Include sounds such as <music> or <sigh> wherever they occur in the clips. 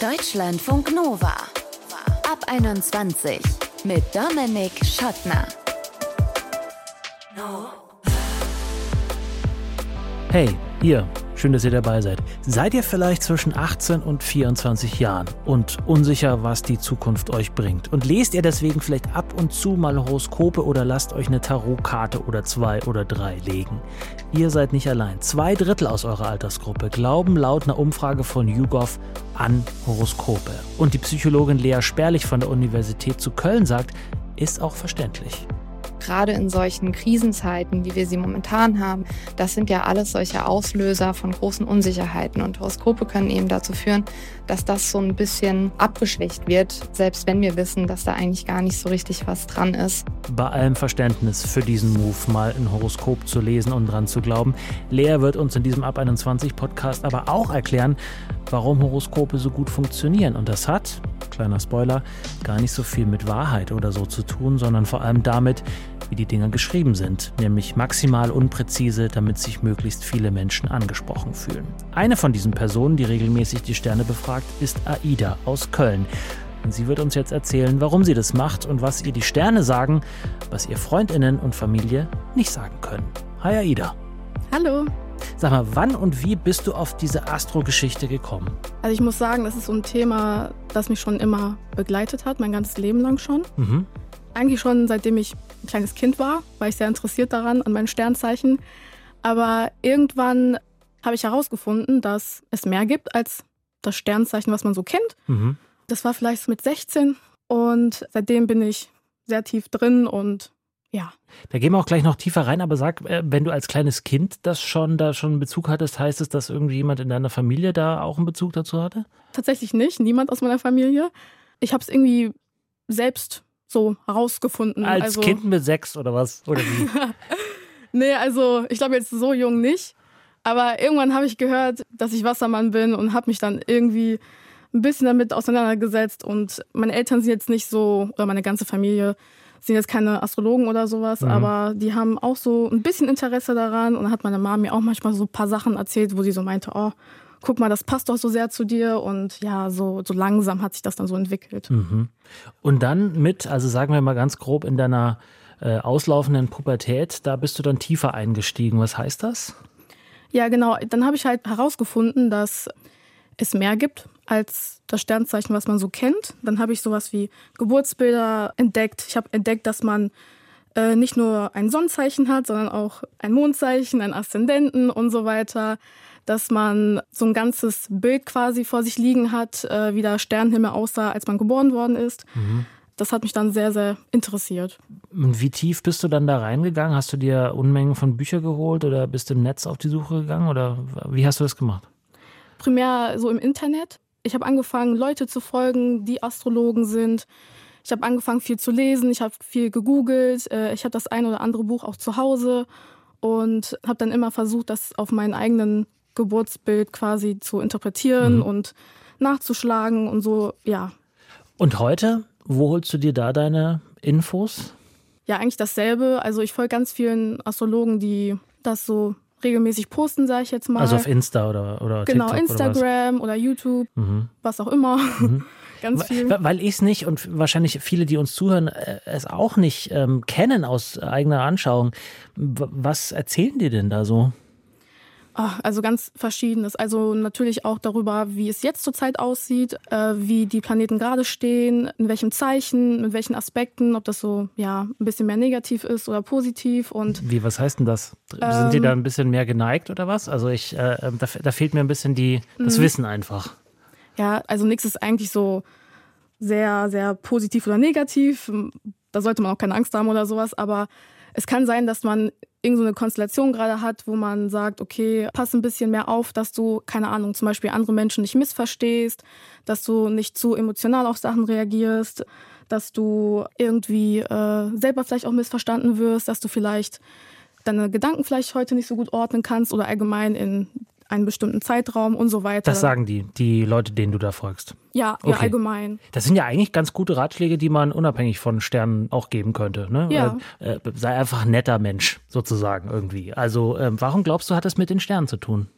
Deutschlandfunk Nova. Ab 21 mit Dominik Schottner. Hey, ihr. Schön, dass ihr dabei seid. Seid ihr vielleicht zwischen 18 und 24 Jahren und unsicher, was die Zukunft euch bringt? Und lest ihr deswegen vielleicht ab und zu mal Horoskope oder lasst euch eine Tarotkarte oder zwei oder drei legen? Ihr seid nicht allein. Zwei Drittel aus eurer Altersgruppe glauben laut einer Umfrage von YouGov an Horoskope. Und die Psychologin Lea Sperlich von der Universität zu Köln sagt, ist auch verständlich gerade in solchen Krisenzeiten, wie wir sie momentan haben, das sind ja alles solche Auslöser von großen Unsicherheiten. Und Horoskope können eben dazu führen, dass das so ein bisschen abgeschwächt wird, selbst wenn wir wissen, dass da eigentlich gar nicht so richtig was dran ist. Bei allem Verständnis für diesen Move, mal ein Horoskop zu lesen und dran zu glauben. Lea wird uns in diesem Ab 21 Podcast aber auch erklären, warum Horoskope so gut funktionieren. Und das hat, kleiner Spoiler, gar nicht so viel mit Wahrheit oder so zu tun, sondern vor allem damit, wie die Dinger geschrieben sind, nämlich maximal unpräzise, damit sich möglichst viele Menschen angesprochen fühlen. Eine von diesen Personen, die regelmäßig die Sterne befragt, ist Aida aus Köln. Und sie wird uns jetzt erzählen, warum sie das macht und was ihr die Sterne sagen, was ihr Freundinnen und Familie nicht sagen können. Hi Aida. Hallo. Sag mal, wann und wie bist du auf diese Astro-Geschichte gekommen? Also ich muss sagen, das ist so ein Thema, das mich schon immer begleitet hat, mein ganzes Leben lang schon. Mhm. Eigentlich schon seitdem ich ein kleines Kind war, war ich sehr interessiert daran, an meinen Sternzeichen. Aber irgendwann habe ich herausgefunden, dass es mehr gibt als das Sternzeichen, was man so kennt. Mhm. Das war vielleicht mit 16 und seitdem bin ich sehr tief drin und ja. Da gehen wir auch gleich noch tiefer rein, aber sag, äh, wenn du als kleines Kind das schon da schon einen Bezug hattest, heißt es, dass irgendwie jemand in deiner Familie da auch einen Bezug dazu hatte? Tatsächlich nicht, niemand aus meiner Familie. Ich habe es irgendwie selbst so herausgefunden. Als also, Kind mit sechs oder was? Oder wie? <laughs> nee, also ich glaube jetzt so jung nicht. Aber irgendwann habe ich gehört, dass ich Wassermann bin und habe mich dann irgendwie ein bisschen damit auseinandergesetzt. Und meine Eltern sind jetzt nicht so, oder meine ganze Familie sind jetzt keine Astrologen oder sowas, mhm. aber die haben auch so ein bisschen Interesse daran. Und dann hat meine Mama mir auch manchmal so ein paar Sachen erzählt, wo sie so meinte, oh, guck mal, das passt doch so sehr zu dir. Und ja, so, so langsam hat sich das dann so entwickelt. Mhm. Und dann mit, also sagen wir mal ganz grob, in deiner äh, auslaufenden Pubertät, da bist du dann tiefer eingestiegen. Was heißt das? Ja, genau. Dann habe ich halt herausgefunden, dass es mehr gibt als das Sternzeichen, was man so kennt. Dann habe ich sowas wie Geburtsbilder entdeckt. Ich habe entdeckt, dass man äh, nicht nur ein Sonnenzeichen hat, sondern auch ein Mondzeichen, ein Aszendenten und so weiter dass man so ein ganzes Bild quasi vor sich liegen hat, äh, wie der Sternenhimmel aussah, als man geboren worden ist. Mhm. Das hat mich dann sehr, sehr interessiert. Und wie tief bist du dann da reingegangen? Hast du dir Unmengen von Büchern geholt oder bist du im Netz auf die Suche gegangen oder wie hast du das gemacht? Primär so im Internet. Ich habe angefangen, Leute zu folgen, die Astrologen sind. Ich habe angefangen, viel zu lesen. Ich habe viel gegoogelt. Äh, ich habe das ein oder andere Buch auch zu Hause und habe dann immer versucht, das auf meinen eigenen Geburtsbild quasi zu interpretieren mhm. und nachzuschlagen und so, ja. Und heute, wo holst du dir da deine Infos? Ja, eigentlich dasselbe. Also ich folge ganz vielen Astrologen, die das so regelmäßig posten, sage ich jetzt mal. Also auf Insta oder, oder Genau, TikTok Instagram oder, oder YouTube, mhm. was auch immer. Mhm. <laughs> Ganz viel. Weil ich es nicht und wahrscheinlich viele, die uns zuhören, äh, es auch nicht ähm, kennen aus eigener Anschauung. Was erzählen die denn da so? Also ganz verschiedenes. Also natürlich auch darüber, wie es jetzt zurzeit aussieht, äh, wie die Planeten gerade stehen, in welchem Zeichen, mit welchen Aspekten, ob das so ja ein bisschen mehr negativ ist oder positiv und. Wie, was heißt denn das? Ähm, Sind die da ein bisschen mehr geneigt oder was? Also ich, äh, äh da, da, fehlt mir ein bisschen die, das mhm. Wissen einfach. Ja, also nichts ist eigentlich so sehr, sehr positiv oder negativ. Da sollte man auch keine Angst haben oder sowas, aber es kann sein, dass man irgendeine so Konstellation gerade hat, wo man sagt, okay, pass ein bisschen mehr auf, dass du, keine Ahnung, zum Beispiel andere Menschen nicht missverstehst, dass du nicht zu emotional auf Sachen reagierst, dass du irgendwie äh, selber vielleicht auch missverstanden wirst, dass du vielleicht deine Gedanken vielleicht heute nicht so gut ordnen kannst oder allgemein in einen bestimmten Zeitraum und so weiter. Das sagen die, die Leute, denen du da folgst. Ja, okay. ja, allgemein. Das sind ja eigentlich ganz gute Ratschläge, die man unabhängig von Sternen auch geben könnte. Ne? Ja. Äh, sei einfach ein netter Mensch, sozusagen irgendwie. Also, äh, warum glaubst du, hat das mit den Sternen zu tun?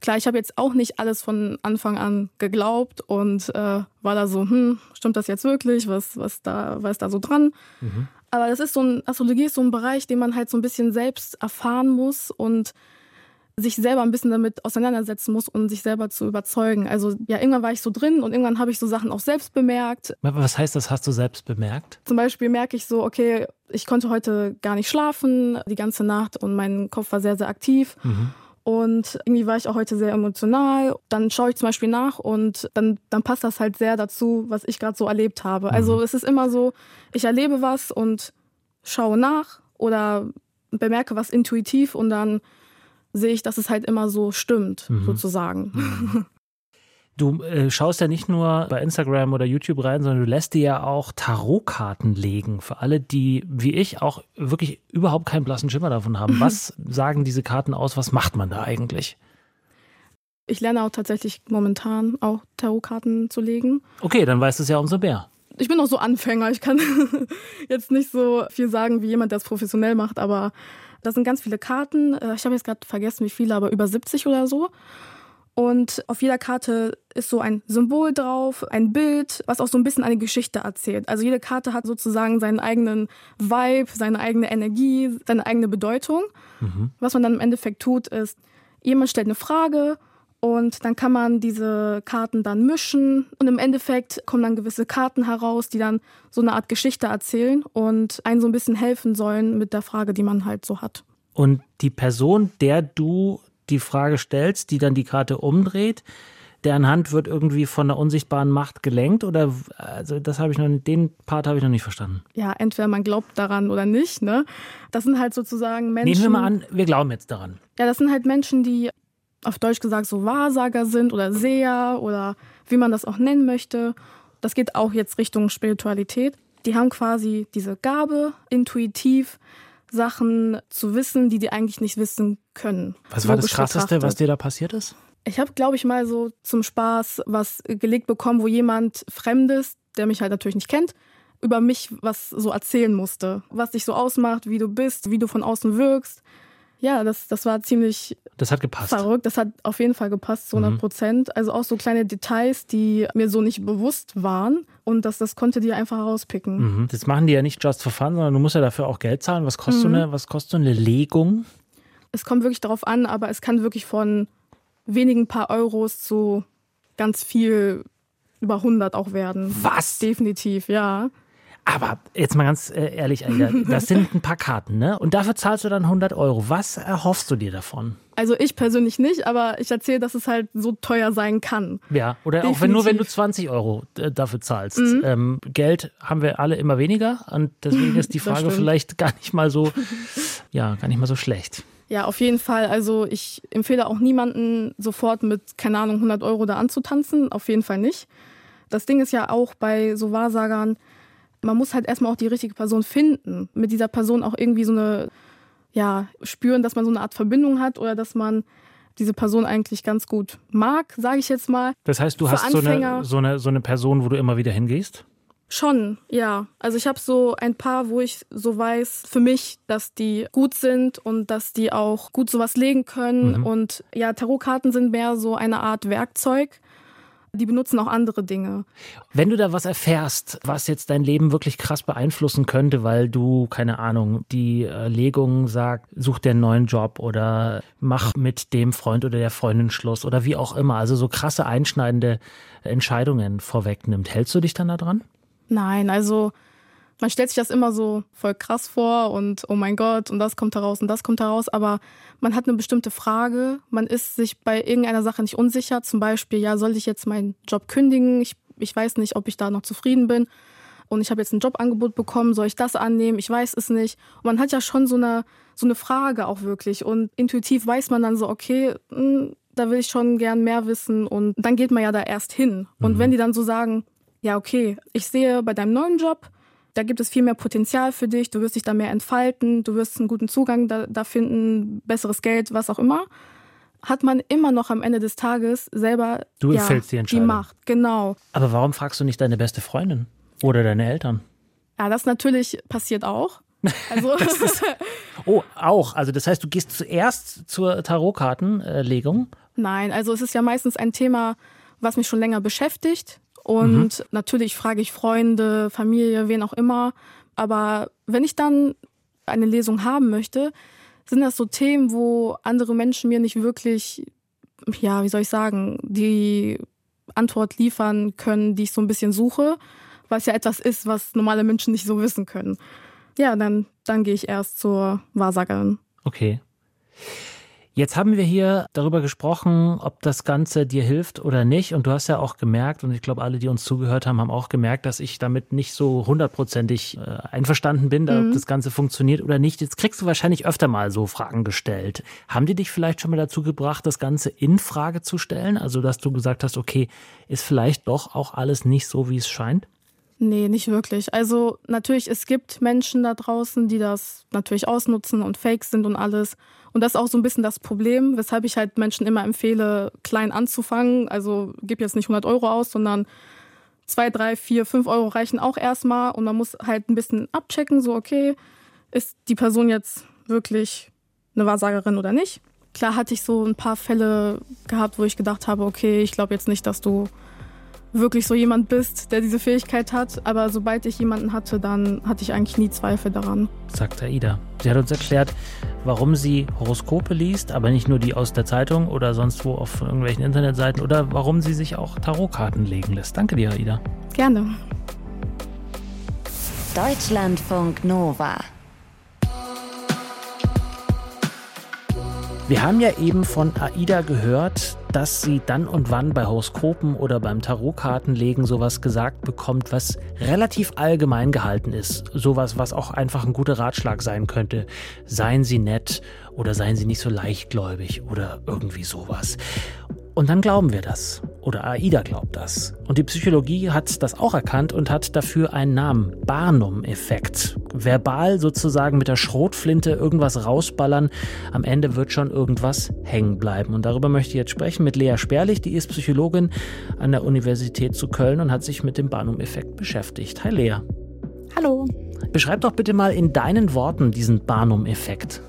klar, ich habe jetzt auch nicht alles von Anfang an geglaubt und äh, war da so, hm, stimmt das jetzt wirklich? Was, was, da, was ist da so dran? Mhm. Aber das ist so ein, Astrologie ist so ein Bereich, den man halt so ein bisschen selbst erfahren muss und sich selber ein bisschen damit auseinandersetzen muss und um sich selber zu überzeugen. Also ja, irgendwann war ich so drin und irgendwann habe ich so Sachen auch selbst bemerkt. Was heißt das, hast du selbst bemerkt? Zum Beispiel merke ich so, okay, ich konnte heute gar nicht schlafen die ganze Nacht und mein Kopf war sehr, sehr aktiv. Mhm. Und irgendwie war ich auch heute sehr emotional. Dann schaue ich zum Beispiel nach und dann, dann passt das halt sehr dazu, was ich gerade so erlebt habe. Also mhm. es ist immer so, ich erlebe was und schaue nach oder bemerke was intuitiv und dann sehe ich, dass es halt immer so stimmt, mhm. sozusagen. Mhm. <laughs> Du äh, schaust ja nicht nur bei Instagram oder YouTube rein, sondern du lässt dir ja auch Tarotkarten legen. Für alle, die wie ich auch wirklich überhaupt keinen blassen Schimmer davon haben. <clears throat> Was sagen diese Karten aus? Was macht man da eigentlich? Ich lerne auch tatsächlich momentan auch Tarotkarten zu legen. Okay, dann weißt du es ja umso mehr. Ich bin auch so Anfänger. Ich kann <laughs> jetzt nicht so viel sagen wie jemand, der es professionell macht, aber da sind ganz viele Karten. Äh, ich habe jetzt gerade vergessen, wie viele, aber über 70 oder so. Und auf jeder Karte ist so ein Symbol drauf, ein Bild, was auch so ein bisschen eine Geschichte erzählt. Also jede Karte hat sozusagen seinen eigenen Vibe, seine eigene Energie, seine eigene Bedeutung. Mhm. Was man dann im Endeffekt tut, ist, jemand stellt eine Frage und dann kann man diese Karten dann mischen und im Endeffekt kommen dann gewisse Karten heraus, die dann so eine Art Geschichte erzählen und einen so ein bisschen helfen sollen mit der Frage, die man halt so hat. Und die Person, der du die Frage stellst, die dann die Karte umdreht, deren Hand wird irgendwie von einer unsichtbaren Macht gelenkt oder also das habe ich noch den Part habe ich noch nicht verstanden. Ja, entweder man glaubt daran oder nicht, ne? Das sind halt sozusagen Menschen. Nehmen wir mal an, wir glauben jetzt daran. Ja, das sind halt Menschen, die auf Deutsch gesagt so Wahrsager sind oder Seher oder wie man das auch nennen möchte. Das geht auch jetzt Richtung Spiritualität. Die haben quasi diese Gabe, intuitiv Sachen zu wissen, die die eigentlich nicht wissen können. Was war das Krasseste, was dir da passiert ist? Ich habe, glaube ich, mal so zum Spaß was gelegt bekommen, wo jemand Fremdes, der mich halt natürlich nicht kennt, über mich was so erzählen musste. Was dich so ausmacht, wie du bist, wie du von außen wirkst. Ja, das, das war ziemlich das hat gepasst. verrückt. Das hat auf jeden Fall gepasst, zu 100 mhm. Prozent. Mhm. Also auch so kleine Details, die mir so nicht bewusst waren. Und das, das konnte die einfach rauspicken. Mhm. Das machen die ja nicht just for fun, sondern du musst ja dafür auch Geld zahlen. Was kostet, mhm. so, eine, was kostet so eine Legung? Es kommt wirklich darauf an, aber es kann wirklich von wenigen paar Euros zu ganz viel über 100 auch werden. Was? Definitiv, ja. Aber jetzt mal ganz äh, ehrlich, Alter, <laughs> das sind ein paar Karten, ne? Und dafür zahlst du dann 100 Euro. Was erhoffst du dir davon? Also ich persönlich nicht, aber ich erzähle, dass es halt so teuer sein kann. Ja, oder Definitiv. auch wenn nur wenn du 20 Euro äh, dafür zahlst. Mhm. Ähm, Geld haben wir alle immer weniger und deswegen <laughs> ist die Frage vielleicht gar nicht mal so, <laughs> ja, gar nicht mal so schlecht. Ja, auf jeden Fall. Also ich empfehle auch niemanden sofort mit, keine Ahnung, 100 Euro da anzutanzen. Auf jeden Fall nicht. Das Ding ist ja auch bei so Wahrsagern, man muss halt erstmal auch die richtige Person finden, mit dieser Person auch irgendwie so eine, ja, spüren, dass man so eine Art Verbindung hat oder dass man diese Person eigentlich ganz gut mag, sage ich jetzt mal. Das heißt, du Für hast so eine, so, eine, so eine Person, wo du immer wieder hingehst? Schon, ja. Also ich habe so ein paar, wo ich so weiß für mich, dass die gut sind und dass die auch gut sowas legen können. Mhm. Und ja, Tarotkarten sind mehr so eine Art Werkzeug die benutzen auch andere Dinge. Wenn du da was erfährst, was jetzt dein Leben wirklich krass beeinflussen könnte, weil du, keine Ahnung, die äh, Legung sagt, such dir einen neuen Job oder mach mit dem Freund oder der Freundin Schluss oder wie auch immer, also so krasse einschneidende Entscheidungen vorwegnimmt, hältst du dich dann da dran? Nein, also man stellt sich das immer so voll krass vor und oh mein Gott und das kommt heraus und das kommt heraus, aber man hat eine bestimmte Frage, man ist sich bei irgendeiner Sache nicht unsicher, zum Beispiel, ja, soll ich jetzt meinen Job kündigen? Ich, ich weiß nicht, ob ich da noch zufrieden bin und ich habe jetzt ein Jobangebot bekommen, soll ich das annehmen? Ich weiß es nicht. Und man hat ja schon so eine, so eine Frage auch wirklich und intuitiv weiß man dann so, okay, mh, hm, da will ich schon gern mehr wissen und dann geht man ja da erst hin. Und mhm. wenn die dann so sagen, ja, okay, ich sehe bei deinem neuen Job, da gibt es viel mehr Potenzial für dich, du wirst dich da mehr entfalten, du wirst einen guten Zugang da, da finden, besseres Geld, was auch immer, hat man immer noch am Ende des Tages selber du ja, die, die Macht. Genau. Aber warum fragst du nicht deine beste Freundin oder deine Eltern? Ja, das natürlich passiert auch. Also <laughs> ist, <laughs> oh, auch. Also das heißt, du gehst zuerst zur Tarotkartenlegung Nein, also es ist ja meistens ein Thema, was mich schon länger beschäftigt. Und mhm. natürlich frage ich Freunde, Familie, wen auch immer. Aber wenn ich dann eine Lesung haben möchte, sind das so Themen, wo andere Menschen mir nicht wirklich, ja, wie soll ich sagen, die Antwort liefern können, die ich so ein bisschen suche, was ja etwas ist, was normale Menschen nicht so wissen können. Ja, dann, dann gehe ich erst zur Wahrsagerin. Okay. Jetzt haben wir hier darüber gesprochen, ob das Ganze dir hilft oder nicht. Und du hast ja auch gemerkt, und ich glaube, alle, die uns zugehört haben, haben auch gemerkt, dass ich damit nicht so hundertprozentig äh, einverstanden bin, mhm. ob das Ganze funktioniert oder nicht. Jetzt kriegst du wahrscheinlich öfter mal so Fragen gestellt. Haben die dich vielleicht schon mal dazu gebracht, das Ganze in Frage zu stellen? Also, dass du gesagt hast, okay, ist vielleicht doch auch alles nicht so, wie es scheint? Nee, nicht wirklich. Also natürlich, es gibt Menschen da draußen, die das natürlich ausnutzen und fake sind und alles. Und das ist auch so ein bisschen das Problem, weshalb ich halt Menschen immer empfehle, klein anzufangen. Also gib jetzt nicht 100 Euro aus, sondern 2, 3, 4, 5 Euro reichen auch erstmal. Und man muss halt ein bisschen abchecken, so okay, ist die Person jetzt wirklich eine Wahrsagerin oder nicht. Klar hatte ich so ein paar Fälle gehabt, wo ich gedacht habe, okay, ich glaube jetzt nicht, dass du wirklich so jemand bist, der diese Fähigkeit hat. Aber sobald ich jemanden hatte, dann hatte ich eigentlich nie Zweifel daran. Sagt Aida. Sie hat uns erklärt, warum sie Horoskope liest, aber nicht nur die aus der Zeitung oder sonst wo auf irgendwelchen Internetseiten oder warum sie sich auch Tarotkarten legen lässt. Danke dir, Aida. Gerne. Deutschlandfunk Nova. Wir haben ja eben von Aida gehört, dass sie dann und wann bei Horoskopen oder beim Tarotkartenlegen sowas gesagt bekommt, was relativ allgemein gehalten ist. Sowas, was auch einfach ein guter Ratschlag sein könnte. Seien Sie nett oder seien Sie nicht so leichtgläubig oder irgendwie sowas. Und dann glauben wir das. Oder AIDA glaubt das. Und die Psychologie hat das auch erkannt und hat dafür einen Namen. Barnum-Effekt. Verbal sozusagen mit der Schrotflinte irgendwas rausballern. Am Ende wird schon irgendwas hängen bleiben. Und darüber möchte ich jetzt sprechen mit Lea Sperlich. Die ist Psychologin an der Universität zu Köln und hat sich mit dem Barnum-Effekt beschäftigt. Hi Lea. Hallo. Beschreib doch bitte mal in deinen Worten diesen Barnum-Effekt.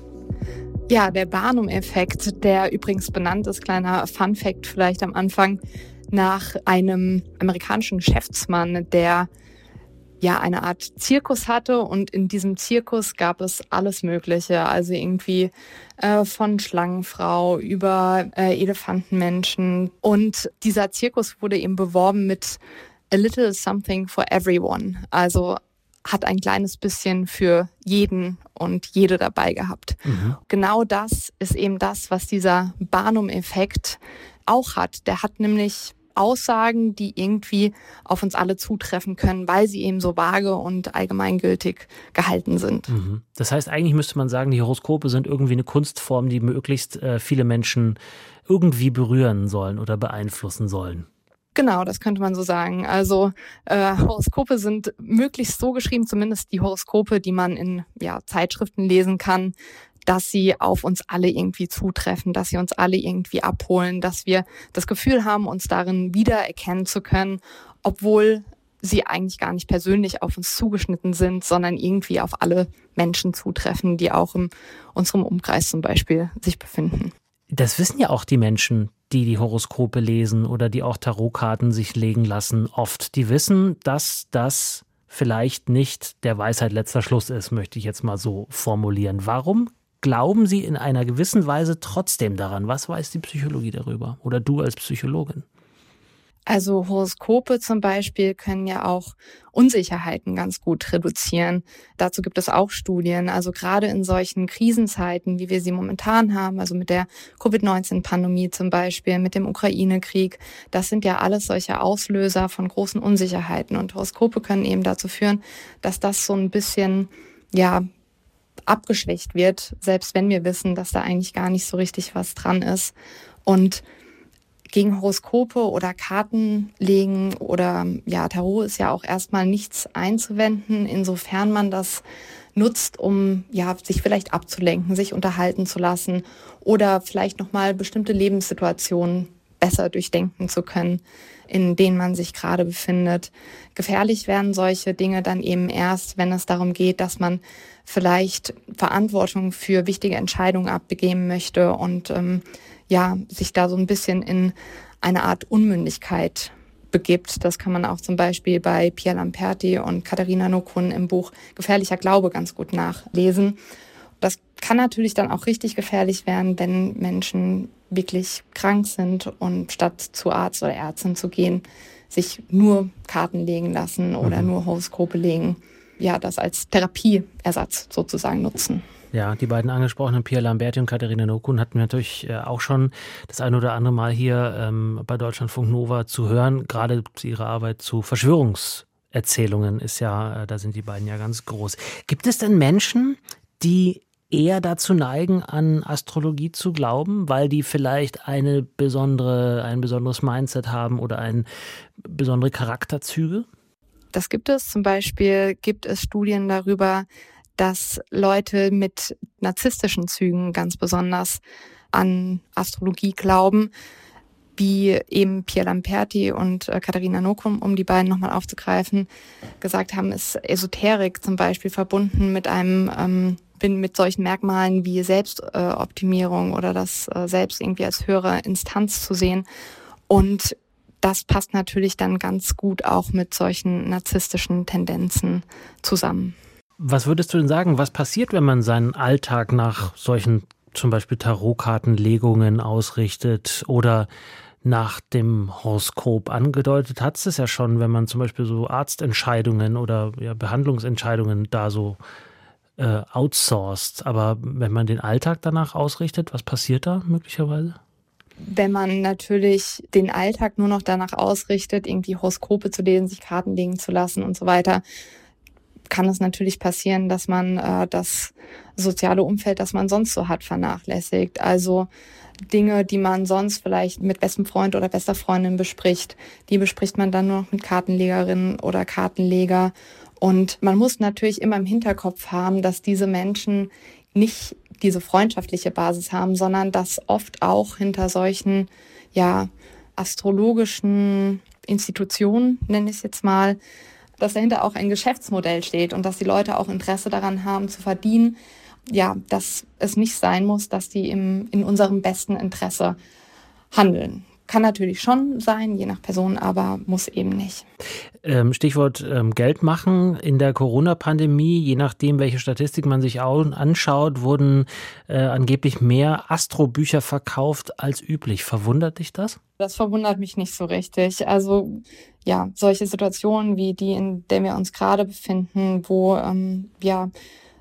Ja, der Barnum-Effekt, der übrigens benannt ist, kleiner Fun-Fact vielleicht am Anfang, nach einem amerikanischen Geschäftsmann, der ja eine Art Zirkus hatte und in diesem Zirkus gab es alles Mögliche, also irgendwie äh, von Schlangenfrau über äh, Elefantenmenschen. Und dieser Zirkus wurde eben beworben mit a little something for everyone, also hat ein kleines bisschen für jeden und jede dabei gehabt. Mhm. Genau das ist eben das, was dieser Barnum-Effekt auch hat. Der hat nämlich Aussagen, die irgendwie auf uns alle zutreffen können, weil sie eben so vage und allgemeingültig gehalten sind. Mhm. Das heißt, eigentlich müsste man sagen, die Horoskope sind irgendwie eine Kunstform, die möglichst äh, viele Menschen irgendwie berühren sollen oder beeinflussen sollen. Genau, das könnte man so sagen. Also äh, Horoskope sind möglichst so geschrieben, zumindest die Horoskope, die man in ja, Zeitschriften lesen kann, dass sie auf uns alle irgendwie zutreffen, dass sie uns alle irgendwie abholen, dass wir das Gefühl haben, uns darin wiedererkennen zu können, obwohl sie eigentlich gar nicht persönlich auf uns zugeschnitten sind, sondern irgendwie auf alle Menschen zutreffen, die auch in unserem Umkreis zum Beispiel sich befinden. Das wissen ja auch die Menschen, die die Horoskope lesen oder die auch Tarotkarten sich legen lassen, oft. Die wissen, dass das vielleicht nicht der Weisheit letzter Schluss ist, möchte ich jetzt mal so formulieren. Warum glauben Sie in einer gewissen Weise trotzdem daran? Was weiß die Psychologie darüber? Oder du als Psychologin? Also Horoskope zum Beispiel können ja auch Unsicherheiten ganz gut reduzieren. Dazu gibt es auch Studien. Also gerade in solchen Krisenzeiten, wie wir sie momentan haben, also mit der Covid-19-Pandemie zum Beispiel, mit dem Ukraine-Krieg, das sind ja alles solche Auslöser von großen Unsicherheiten. Und Horoskope können eben dazu führen, dass das so ein bisschen, ja, abgeschwächt wird, selbst wenn wir wissen, dass da eigentlich gar nicht so richtig was dran ist. Und gegen Horoskope oder Karten legen oder ja, Tarot ist ja auch erstmal nichts einzuwenden, insofern man das nutzt, um ja, sich vielleicht abzulenken, sich unterhalten zu lassen oder vielleicht nochmal bestimmte Lebenssituationen besser durchdenken zu können, in denen man sich gerade befindet. Gefährlich werden solche Dinge dann eben erst, wenn es darum geht, dass man vielleicht Verantwortung für wichtige Entscheidungen abgeben möchte und ähm, ja, sich da so ein bisschen in eine Art Unmündigkeit begibt. Das kann man auch zum Beispiel bei Pierre Lamperti und Katharina Nokun im Buch Gefährlicher Glaube ganz gut nachlesen. Das kann natürlich dann auch richtig gefährlich werden, wenn Menschen wirklich krank sind und statt zu Arzt oder Ärztin zu gehen, sich nur Karten legen lassen oder mhm. nur Horoskope legen. Ja, das als Therapieersatz sozusagen nutzen. Ja, die beiden angesprochenen Pierre Lamberti und Katharina Nokun hatten wir natürlich äh, auch schon das ein oder andere Mal hier ähm, bei Deutschlandfunk Nova zu hören. Gerade zu ihrer Arbeit zu Verschwörungserzählungen ist ja, äh, da sind die beiden ja ganz groß. Gibt es denn Menschen, die eher dazu neigen, an Astrologie zu glauben, weil die vielleicht eine besondere, ein besonderes Mindset haben oder ein besondere Charakterzüge? Das gibt es. Zum Beispiel gibt es Studien darüber, dass Leute mit narzisstischen Zügen ganz besonders an Astrologie glauben, wie eben Pierre Lamperti und äh, Katharina Nokum, um die beiden nochmal aufzugreifen, gesagt haben, ist Esoterik zum Beispiel verbunden mit einem ähm, mit solchen Merkmalen wie Selbstoptimierung äh, oder das äh, Selbst irgendwie als höhere Instanz zu sehen. Und das passt natürlich dann ganz gut auch mit solchen narzisstischen Tendenzen zusammen. Was würdest du denn sagen, was passiert, wenn man seinen Alltag nach solchen zum Beispiel Tarotkartenlegungen ausrichtet oder nach dem Horoskop angedeutet hat es ja schon, wenn man zum Beispiel so Arztentscheidungen oder ja, Behandlungsentscheidungen da so äh, outsourced. Aber wenn man den Alltag danach ausrichtet, was passiert da möglicherweise? Wenn man natürlich den Alltag nur noch danach ausrichtet, irgendwie Horoskope zu lesen, sich Karten legen zu lassen und so weiter, kann es natürlich passieren, dass man äh, das soziale Umfeld, das man sonst so hat, vernachlässigt. Also Dinge, die man sonst vielleicht mit bestem Freund oder bester Freundin bespricht, die bespricht man dann nur noch mit Kartenlegerinnen oder Kartenleger. Und man muss natürlich immer im Hinterkopf haben, dass diese Menschen nicht diese freundschaftliche Basis haben, sondern dass oft auch hinter solchen, ja, astrologischen Institutionen, nenne ich es jetzt mal, dass dahinter auch ein Geschäftsmodell steht und dass die Leute auch Interesse daran haben zu verdienen. Ja, dass es nicht sein muss, dass die im, in unserem besten Interesse handeln. Kann natürlich schon sein, je nach Person, aber muss eben nicht. Ähm, Stichwort ähm, Geld machen. In der Corona-Pandemie, je nachdem, welche Statistik man sich anschaut, wurden äh, angeblich mehr Astrobücher verkauft als üblich. Verwundert dich das? Das verwundert mich nicht so richtig. Also ja, solche Situationen wie die, in der wir uns gerade befinden, wo ähm, ja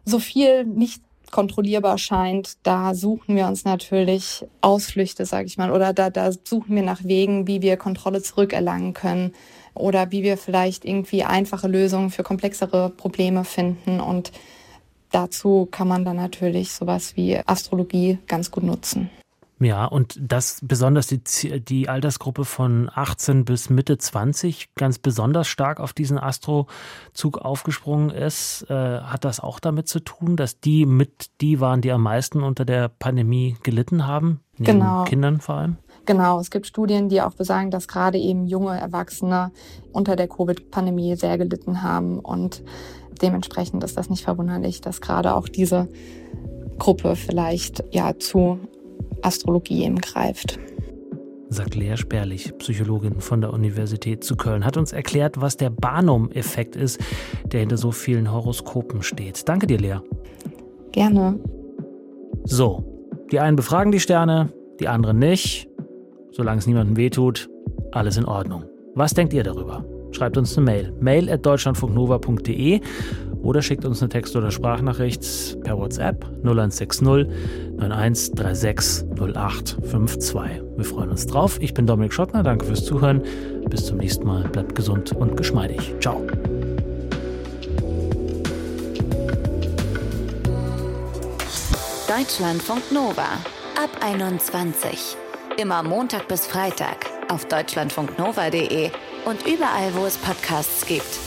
so viel nicht kontrollierbar scheint, da suchen wir uns natürlich Ausflüchte, sage ich mal, oder da, da suchen wir nach Wegen, wie wir Kontrolle zurückerlangen können oder wie wir vielleicht irgendwie einfache Lösungen für komplexere Probleme finden. Und dazu kann man dann natürlich sowas wie Astrologie ganz gut nutzen. Ja, und das besonders die, die Altersgruppe von 18 bis Mitte 20 ganz besonders stark auf diesen Astrozug aufgesprungen ist, äh, hat das auch damit zu tun, dass die mit die waren, die am meisten unter der Pandemie gelitten haben? Neben genau. Kindern vor allem? Genau, es gibt Studien, die auch besagen, dass gerade eben junge Erwachsene unter der Covid-Pandemie sehr gelitten haben und dementsprechend ist das nicht verwunderlich, dass gerade auch diese Gruppe vielleicht ja zu Astrologie eben greift. Sagt Lea Sperlich, Psychologin von der Universität zu Köln, hat uns erklärt, was der Barnum-Effekt ist, der hinter so vielen Horoskopen steht. Danke dir, Lea. Gerne. So, die einen befragen die Sterne, die anderen nicht. Solange es niemandem wehtut, alles in Ordnung. Was denkt ihr darüber? Schreibt uns eine Mail. Mail at deutschlandfunknova.de oder schickt uns eine Text- oder Sprachnachricht per WhatsApp 0160 9136 0852. Wir freuen uns drauf. Ich bin Dominik Schottner. Danke fürs Zuhören. Bis zum nächsten Mal. Bleibt gesund und geschmeidig. Ciao. Deutschlandfunk Nova ab 21. Immer Montag bis Freitag auf deutschlandfunknova.de und überall, wo es Podcasts gibt.